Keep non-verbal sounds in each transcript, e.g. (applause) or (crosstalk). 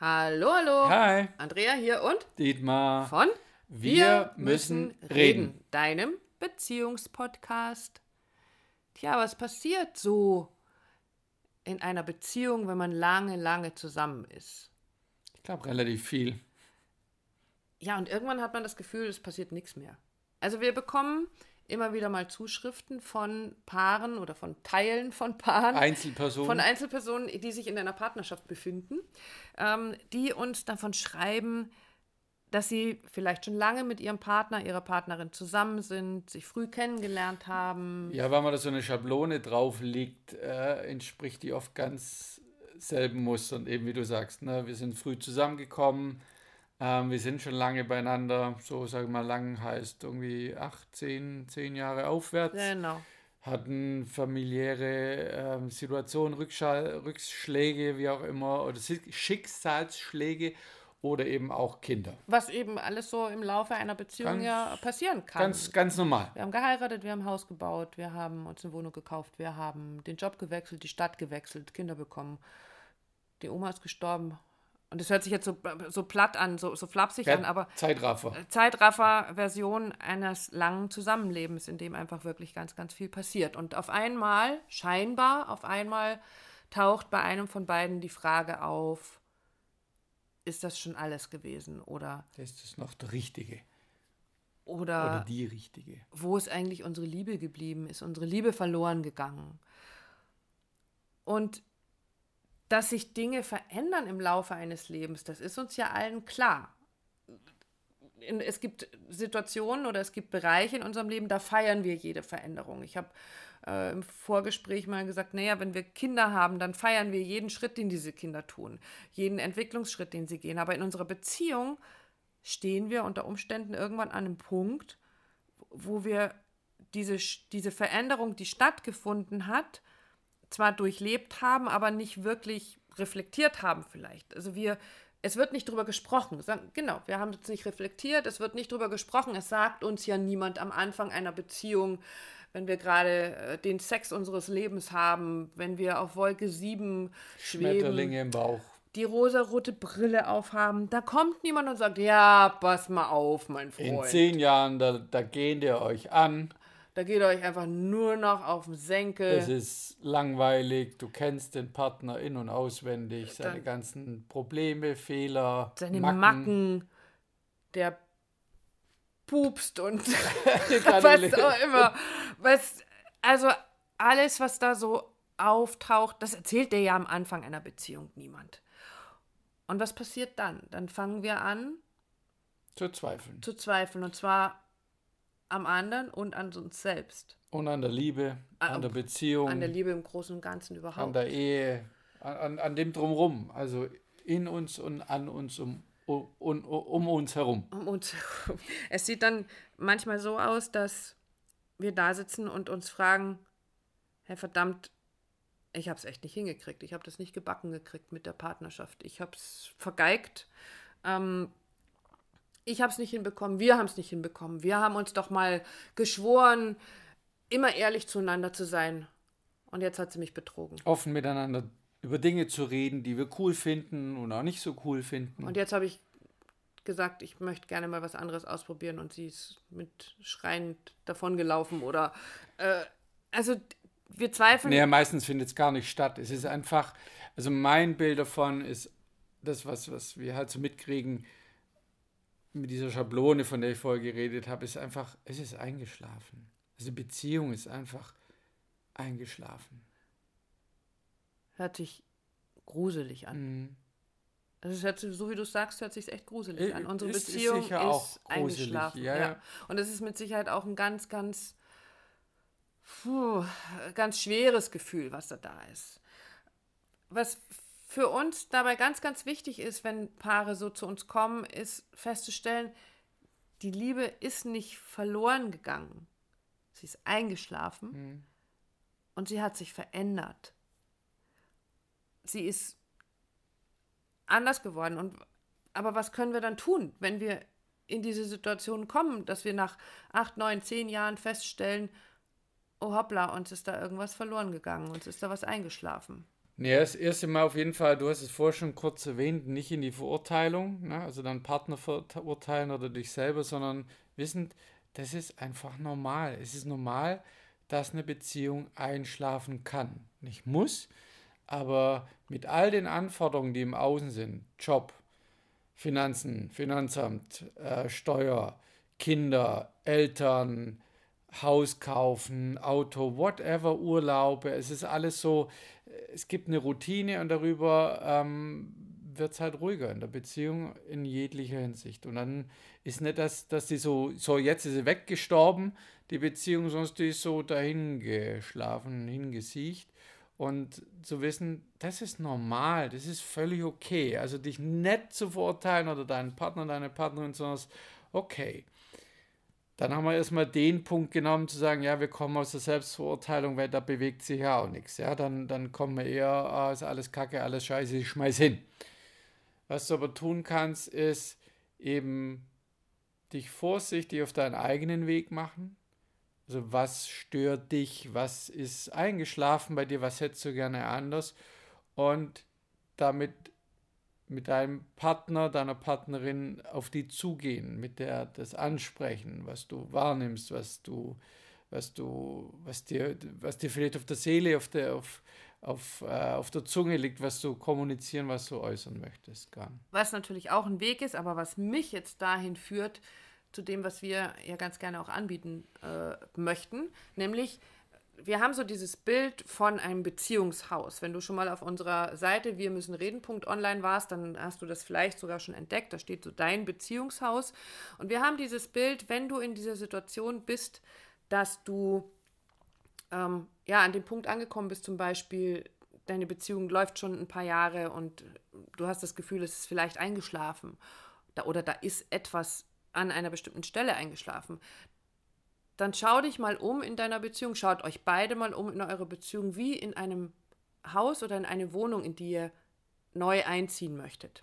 Hallo, hallo. Hi, Andrea hier und Dietmar. von Wir müssen reden. deinem Beziehungspodcast. Tja, was passiert so in einer Beziehung, wenn man lange, lange zusammen ist? Ich glaube relativ viel. Ja, und irgendwann hat man das Gefühl, es passiert nichts mehr. Also wir bekommen immer wieder mal Zuschriften von Paaren oder von Teilen von Paaren. Einzelpersonen. Von Einzelpersonen, die sich in einer Partnerschaft befinden, ähm, die uns davon schreiben, dass sie vielleicht schon lange mit ihrem Partner, ihrer Partnerin zusammen sind, sich früh kennengelernt haben. ja, wenn man da so eine Schablone drauf legt, äh, entspricht die oft ganz selben Mustern. Eben wie du sagst, ne? wir sind früh zusammengekommen, ähm, wir sind schon lange beieinander. So, sage ich mal, lang heißt irgendwie acht, zehn, zehn Jahre aufwärts. Genau. hatten familiäre ähm, Situationen, Rückschall, Rückschläge, wie auch immer, oder Schicksalsschläge oder eben auch Kinder. Was eben alles so im Laufe einer Beziehung Ganz- ja passieren kann. Ganz, ganz normal. Wir haben geheiratet, wir haben Haus gebaut, wir haben uns eine Wohnung gekauft, wir haben den Job gewechselt, die Stadt gewechselt, Kinder bekommen. Die Oma ist gestorben. Und das hört sich jetzt so, so platt an, so, so flapsig an, aber Zeitraffer. Zeitraffer-Version eines langen Zusammenlebens, in dem einfach wirklich ganz, ganz viel passiert. Und auf einmal, scheinbar, auf einmal taucht bei einem von beiden die Frage auf, ist das schon alles gewesen? Oder, Ist das noch der Richtige? oder, Oder die Richtige? wo ist eigentlich unsere Liebe geblieben? Ist unsere Liebe verloren gegangen? Und dass sich Dinge verändern im Laufe eines Lebens, das ist uns ja allen klar. Es gibt Situationen oder es gibt Bereiche in unserem Leben, da feiern wir jede Veränderung. Ich habe äh, im Vorgespräch mal gesagt, naja, wenn wir Kinder haben, dann feiern wir jeden Schritt, den diese Kinder tun, jeden Entwicklungsschritt, den sie gehen. Aber in unserer Beziehung stehen wir unter Umständen irgendwann an einem Punkt, wo wir diese, diese Veränderung, die stattgefunden hat, zwar durchlebt haben, aber nicht wirklich reflektiert haben vielleicht. Also wir, es wird nicht drüber gesprochen. Genau, wir haben es nicht reflektiert, es wird nicht drüber gesprochen. Es sagt uns ja niemand am Anfang einer Beziehung, wenn wir gerade äh, den Sex unseres Lebens haben, wenn wir auf Wolke 7 schweben, Schmetterlinge im Bauch. die rosarote Brille aufhaben, da kommt niemand und sagt, ja, pass mal auf, mein In Freund. zehn Jahren, da, da gehen ihr euch an. Da geht euch einfach nur noch auf den Senkel. Es ist langweilig. Du kennst den Partner in- und auswendig. Seine Dann- ganzen Probleme, Fehler, seine Macken, der pupst und (laughs) (laughs) was auch immer. Was, also alles, was da so auftaucht, das erzählt dir ja am Anfang einer Beziehung niemand. Und was passiert dann? Dann fangen wir an Zu zweifeln. zu zweifeln und zwar am anderen und an uns selbst. Und an der Liebe, Ah, an der Beziehung, An der Liebe im Großen und Ganzen an überhaupt. der Ehe, an, an, an dem Drumrum. Also in uns und an uns, um, um, um, um uns herum. um uns herum. (laughs) Es sieht dann manchmal so aus, dass wir da sitzen und uns fragen, hey verdammt, ich habe es echt nicht hingekriegt. Ich habe das nicht gebacken gekriegt mit der Partnerschaft. Ich habe es vergeigt. Ähm, ich habe es nicht hinbekommen. Wir haben es nicht hinbekommen. Wir haben uns doch mal geschworen, immer ehrlich zueinander zu sein. Und jetzt hat sie mich betrogen. Offen miteinander über Dinge zu reden, die wir cool finden und auch nicht so cool finden. Und jetzt habe ich gesagt, ich möchte gerne mal was anderes ausprobieren und sie ist mit schreiend davongelaufen oder äh, also wir zweifeln. Nee, meistens findet es gar nicht statt. Es ist einfach, also mein Bild davon ist das, was, was wir halt so mitkriegen mit dieser Schablone, von der ich vorher geredet habe, ist einfach, es ist eingeschlafen. Also Beziehung ist einfach eingeschlafen. Hört sich gruselig an. Mhm. Also hört so wie du sagst, hört sich echt gruselig Äh, an. Unsere ist- ist Beziehung sicher ist, auch gruselig, eingeschlafen. ja, ja. Und es ist mit Sicherheit auch ein ganz, ganz, puh, ganz schweres Gefühl, was da da ist. Was für uns dabei ganz, ganz wichtig ist, wenn Paare so zu uns kommen, ist festzustellen, die Liebe ist nicht verloren gegangen. Sie ist eingeschlafen Mhm. und sie hat sich verändert. Sie ist anders geworden. Und, aber was können wir dann tun, wenn wir in diese Situation kommen, dass wir nach acht, neun, zehn Jahren feststellen, oh hoppla, uns ist da irgendwas verloren gegangen, uns ist da was eingeschlafen. Nee, das erste Mal auf jeden Fall, du hast es vorher schon kurz erwähnt, nicht in die Verurteilung, ne? also dann Partner verurteilen oder dich selber, sondern wissend, das ist einfach normal. Es ist normal, dass eine Beziehung einschlafen kann. Nicht muss, aber mit all den Anforderungen, die im Außen sind, Job, Finanzen, Finanzamt, äh, Steuer, Kinder, Eltern, Haus kaufen, Auto, whatever, Urlaube, es ist alles so, es gibt eine Routine und darüber ähm, wird es halt ruhiger in der Beziehung in jeglicher Hinsicht. Und dann ist nicht, dass, dass die so, so jetzt ist sie weggestorben, die Beziehung, sonst die ist so dahingeschlafen, hingesiecht. Und zu wissen, das ist normal, das ist völlig okay. Also dich nicht zu verurteilen oder deinen Partner, deine Partnerin, sondern okay. Dann haben wir erstmal den Punkt genommen, zu sagen, ja, wir kommen aus der Selbstverurteilung, weil da bewegt sich ja auch nichts. Ja, dann, dann kommen wir eher, ah, ist alles Kacke, alles Scheiße, ich schmeiß hin. Was du aber tun kannst, ist eben dich vorsichtig auf deinen eigenen Weg machen. Also was stört dich, was ist eingeschlafen bei dir, was hättest du gerne anders und damit mit deinem Partner, deiner Partnerin auf die zugehen, mit der das ansprechen, was du wahrnimmst, was du, was du, was dir, was dir vielleicht auf der Seele, auf der, auf, auf, äh, auf der Zunge liegt, was du kommunizieren, was du äußern möchtest, gern. Was natürlich auch ein Weg ist, aber was mich jetzt dahin führt, zu dem, was wir ja ganz gerne auch anbieten äh, möchten, nämlich wir haben so dieses Bild von einem Beziehungshaus. Wenn du schon mal auf unserer Seite wir müssen reden.online warst, dann hast du das vielleicht sogar schon entdeckt. Da steht so dein Beziehungshaus. Und wir haben dieses Bild, wenn du in dieser Situation bist, dass du ähm, ja an dem Punkt angekommen bist, zum Beispiel deine Beziehung läuft schon ein paar Jahre und du hast das Gefühl, es ist vielleicht eingeschlafen da, oder da ist etwas an einer bestimmten Stelle eingeschlafen, dann schau dich mal um in deiner Beziehung, schaut euch beide mal um in eurer Beziehung, wie in einem Haus oder in eine Wohnung, in die ihr neu einziehen möchtet.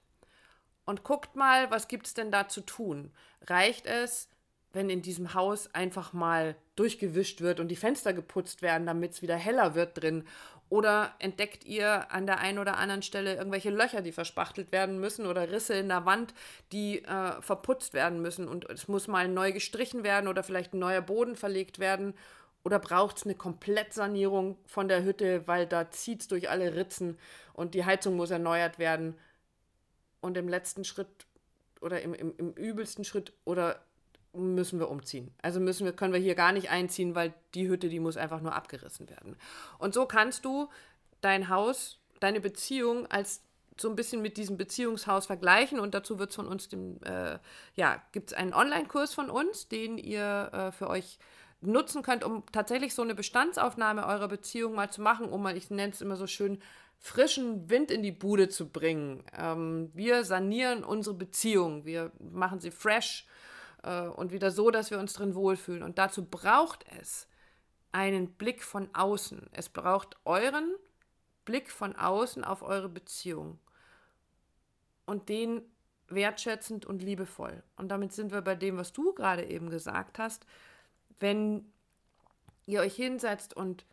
Und guckt mal, was gibt es denn da zu tun? Reicht es, wenn in diesem Haus einfach mal durchgewischt wird und die Fenster geputzt werden, damit es wieder heller wird drin? Oder entdeckt ihr an der einen oder anderen Stelle irgendwelche Löcher, die verspachtelt werden müssen oder Risse in der Wand, die äh, verputzt werden müssen und es muss mal neu gestrichen werden oder vielleicht ein neuer Boden verlegt werden? Oder braucht es eine Komplettsanierung von der Hütte, weil da zieht es durch alle Ritzen und die Heizung muss erneuert werden? Und im letzten Schritt oder im, im, im übelsten Schritt oder müssen wir umziehen. Also müssen wir, können wir hier gar nicht einziehen, weil die Hütte, die muss einfach nur abgerissen werden. Und so kannst du dein Haus, deine Beziehung als so ein bisschen mit diesem Beziehungshaus vergleichen und dazu wird es von uns dem, äh, ja, gibt es einen Online-Kurs von uns, den ihr äh, für euch nutzen könnt, um tatsächlich so eine Bestandsaufnahme eurer Beziehung mal zu machen, um mal, ich nenne es immer so schön, frischen Wind in die Bude zu bringen. Ähm, wir sanieren unsere Beziehung, wir machen sie fresh äh, und wieder so, dass wir uns drin wohlfühlen. Und dazu braucht es einen Blick von außen. Es braucht euren Blick von außen auf eure Beziehung. Und den wertschätzend und liebevoll. Und damit sind wir bei dem, was du gerade eben gesagt hast. Wenn ihr euch hinsetzt und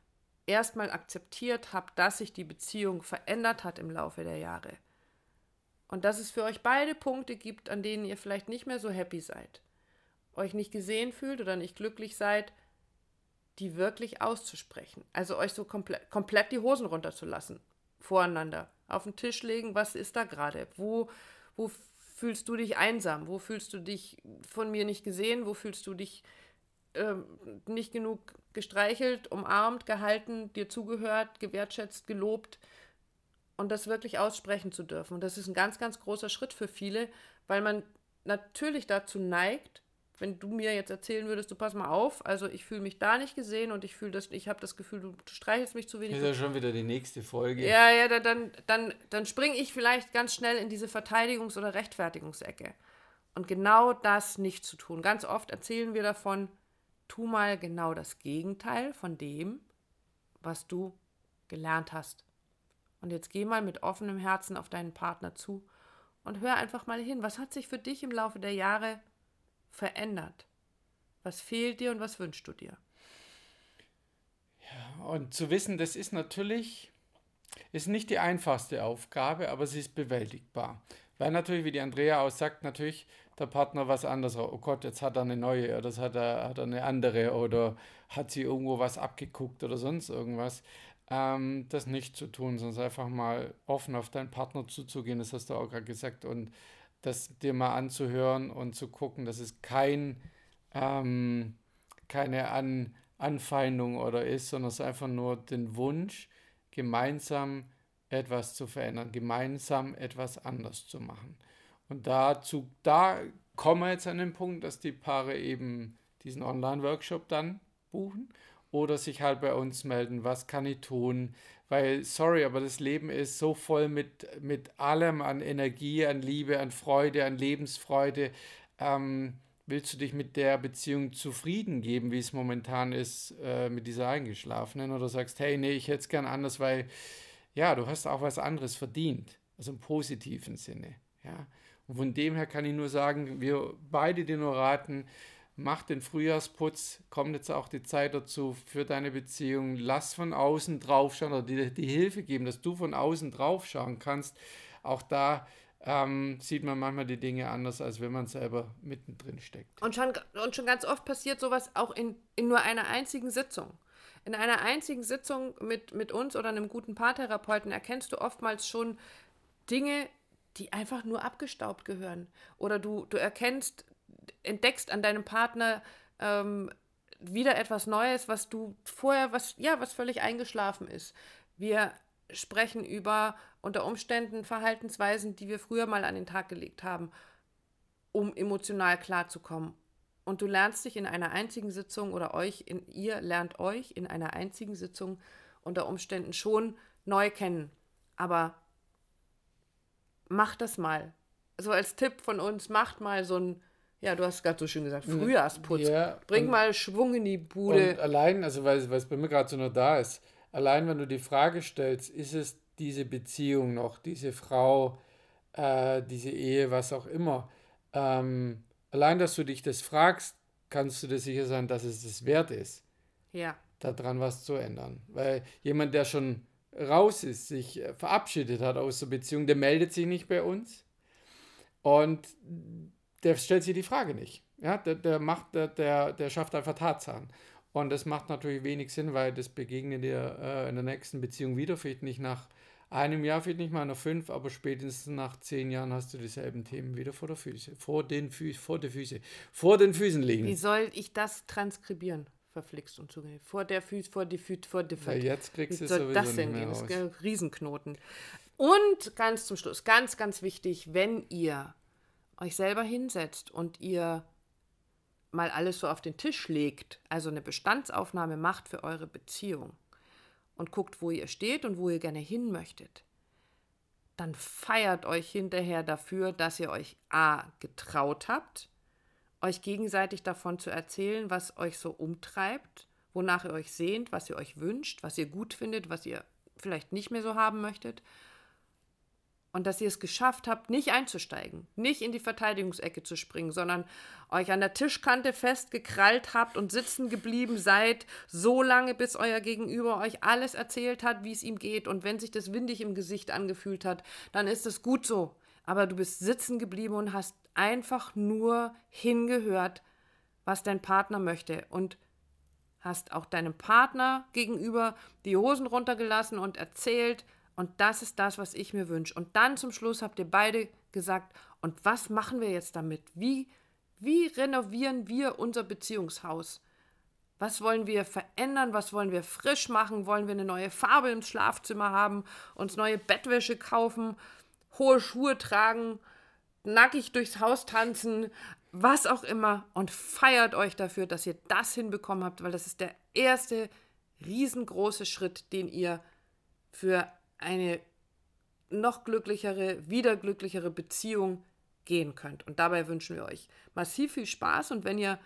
erstmal akzeptiert habt, dass sich die Beziehung verändert hat im Laufe der Jahre. Und dass es für euch beide Punkte gibt, an denen ihr vielleicht nicht mehr so happy seid euch nicht gesehen fühlt oder nicht glücklich seid, die wirklich auszusprechen. Also euch so komplett, komplett die Hosen runterzulassen. Voreinander. Auf den Tisch legen, was ist da gerade? Wo, wo fühlst du dich einsam? Wo fühlst du dich von mir nicht gesehen? Wo fühlst du dich ähm, nicht genug gestreichelt, umarmt, gehalten, dir zugehört, gewertschätzt, gelobt? Und das wirklich aussprechen zu dürfen. Und das ist ein ganz, ganz großer Schritt für viele, weil man natürlich dazu neigt, wenn du mir jetzt erzählen würdest, du pass mal auf, also ich fühle mich da nicht gesehen und ich fühle das, ich habe das Gefühl, du, streichelst mich zu wenig. Das ist ja schon wieder die nächste Folge. Ja, ja, dann, dann, dann springe ich vielleicht ganz schnell in diese Verteidigungs- oder Rechtfertigungsecke. Und genau das nicht zu tun. Ganz oft erzählen wir davon, tu mal genau das Gegenteil von dem, was du gelernt hast. Und jetzt geh mal mit offenem Herzen auf deinen Partner zu und hör einfach mal hin, was hat sich für dich im Laufe der Jahre verändert? Was fehlt dir und was wünschst du dir? Ja, und zu wissen, das ist natürlich Ist nicht die einfachste Aufgabe, aber sie ist bewältigbar. Weil natürlich, wie die Andrea auch sagt, natürlich der Partner was anderes. Oh Gott, jetzt hat er eine neue oder das hat er, hat er eine andere oder hat sie irgendwo was abgeguckt oder sonst irgendwas. Ähm, das nicht zu tun, sondern einfach mal offen auf deinen Partner zuzugehen, das hast du auch gerade gesagt, und das dir mal anzuhören und zu gucken, dass es kein, ähm, keine An Anfeindung oder ist, sondern es ist einfach nur den Wunsch, gemeinsam etwas zu verändern, gemeinsam etwas anders zu machen. Und dazu, da kommen wir jetzt an den Punkt, dass die Paare eben diesen Online-Workshop dann buchen oder sich halt bei uns melden, was kann ich tun, weil, sorry, aber das Leben ist so voll mit, mit allem an Energie, an Liebe, an Freude, an Lebensfreude. Ähm, willst du dich mit der Beziehung zufrieden geben, wie es momentan ist äh, mit dieser Eingeschlafenen? Oder sagst, hey, nee, ich hätte es gern anders, weil, ja, du hast auch was anderes verdient. Also im positiven Sinne. Ja. Und von dem her kann ich nur sagen, wir beide dir nur raten, mach den Frühjahrsputz, kommt jetzt auch die Zeit dazu für deine Beziehung, lass von außen draufschauen oder dir die Hilfe geben, dass du von außen draufschauen kannst. Auch da ähm, sieht man manchmal die Dinge anders, als wenn man selber mittendrin steckt. Und schon, und schon ganz oft passiert sowas auch in, in nur einer einzigen Sitzung. In einer einzigen Sitzung mit, mit uns oder einem guten Paartherapeuten erkennst du oftmals schon Dinge, die einfach nur abgestaubt gehören. Oder du, du erkennst, entdeckst an deinem Partner ähm, wieder etwas Neues, was du vorher, was, ja, was völlig eingeschlafen ist. Wir sprechen über unter Umständen Verhaltensweisen, die wir früher mal an den Tag gelegt haben, um emotional klarzukommen. Und du lernst dich in einer einzigen Sitzung oder euch, in, ihr lernt euch in einer einzigen Sitzung unter Umständen schon neu kennen. Aber macht das mal. So als Tipp von uns, macht mal so ein, ja, du hast gerade so schön gesagt, Frühjahrsputz. Ja, Bring mal Schwung in die Bude. Und allein, also weil, weil es bei mir gerade so nur da ist, allein wenn du die Frage stellst, ist es diese Beziehung noch, diese Frau, äh, diese Ehe, was auch immer, ähm, allein, dass du dich das fragst, kannst du dir sicher sein, dass es das wert ist. Ja. Daran was zu ändern. Weil jemand, der schon raus ist, sich äh, verabschiedet hat aus der Beziehung, der meldet sich nicht bei uns und der stellt sich die Frage nicht. Ja, der, der macht, der, der, der schafft einfach Tatsachen. Und das macht natürlich wenig Sinn, weil das begegnet dir äh, in der nächsten Beziehung wieder, vielleicht nicht nach einem Jahr, vielleicht nicht mal nach fünf, aber spätestens nach zehn Jahren hast du dieselben Themen wieder vor der Füße, vor den Füßen, vor der Füße, vor den Füßen liegen. Wie soll ich das transkribieren? verflixt und zugänglich. Vor der Füße, vor die Füße, vor die Füße. Ja, jetzt kriegst du es sowieso das denn gehen? Das ist ein Riesenknoten. Und ganz zum Schluss, ganz, ganz wichtig, wenn ihr euch selber hinsetzt und ihr mal alles so auf den Tisch legt, also eine Bestandsaufnahme macht für eure Beziehung und guckt, wo ihr steht und wo ihr gerne hin möchtet, dann feiert euch hinterher dafür, dass ihr euch A getraut habt, euch gegenseitig davon zu erzählen, was euch so umtreibt, wonach ihr euch sehnt, was ihr euch wünscht, was ihr gut findet, was ihr vielleicht nicht mehr so haben möchtet. Und dass ihr es geschafft habt, nicht einzusteigen, nicht in die Verteidigungsecke zu springen, sondern euch an der Tischkante festgekrallt habt und sitzen geblieben seid, so lange, bis euer Gegenüber euch alles erzählt hat, wie es ihm geht. Und wenn sich das windig im Gesicht angefühlt hat, dann ist es gut so. Aber du bist sitzen geblieben und hast einfach nur hingehört, was dein Partner möchte und hast auch deinem Partner gegenüber die Hosen runtergelassen und erzählt, und das ist das, was ich mir wünsche. Und dann zum Schluss habt ihr beide gesagt, und was machen wir jetzt damit? Wie, wie renovieren wir unser Beziehungshaus? Was wollen wir verändern? Was wollen wir frisch machen? Wollen wir eine neue Farbe im Schlafzimmer haben? Uns neue Bettwäsche kaufen? Hohe Schuhe tragen? nackig durchs Haus tanzen, was auch immer und feiert euch dafür, dass ihr das hinbekommen habt, weil das ist der erste riesengroße Schritt, den ihr für eine noch glücklichere, wieder glücklichere Beziehung gehen könnt. Und dabei wünschen wir euch massiv viel Spaß und wenn ihr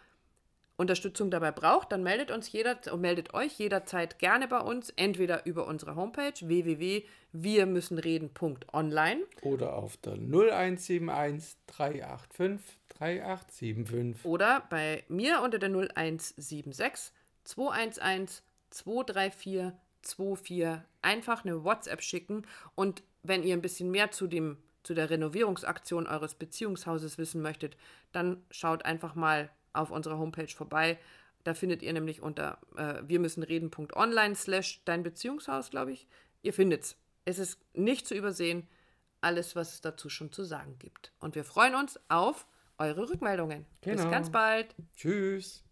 Unterstützung dabei braucht, dann meldet uns jeder, meldet euch jederzeit gerne bei uns, entweder über unsere Homepage www.wirmüssenreden.online oder auf der 0171 385 3875 oder bei mir unter der 0176 211 234 24 einfach eine WhatsApp schicken und wenn ihr ein bisschen mehr zu dem zu der Renovierungsaktion eures Beziehungshauses wissen möchtet, dann schaut einfach mal auf unserer Homepage vorbei. Da findet ihr nämlich unter äh, wir müssen reden.online slash dein Beziehungshaus, glaube ich. Ihr findet es. Es ist nicht zu übersehen, alles, was es dazu schon zu sagen gibt. Und wir freuen uns auf eure Rückmeldungen. Genau. Bis ganz bald. Tschüss.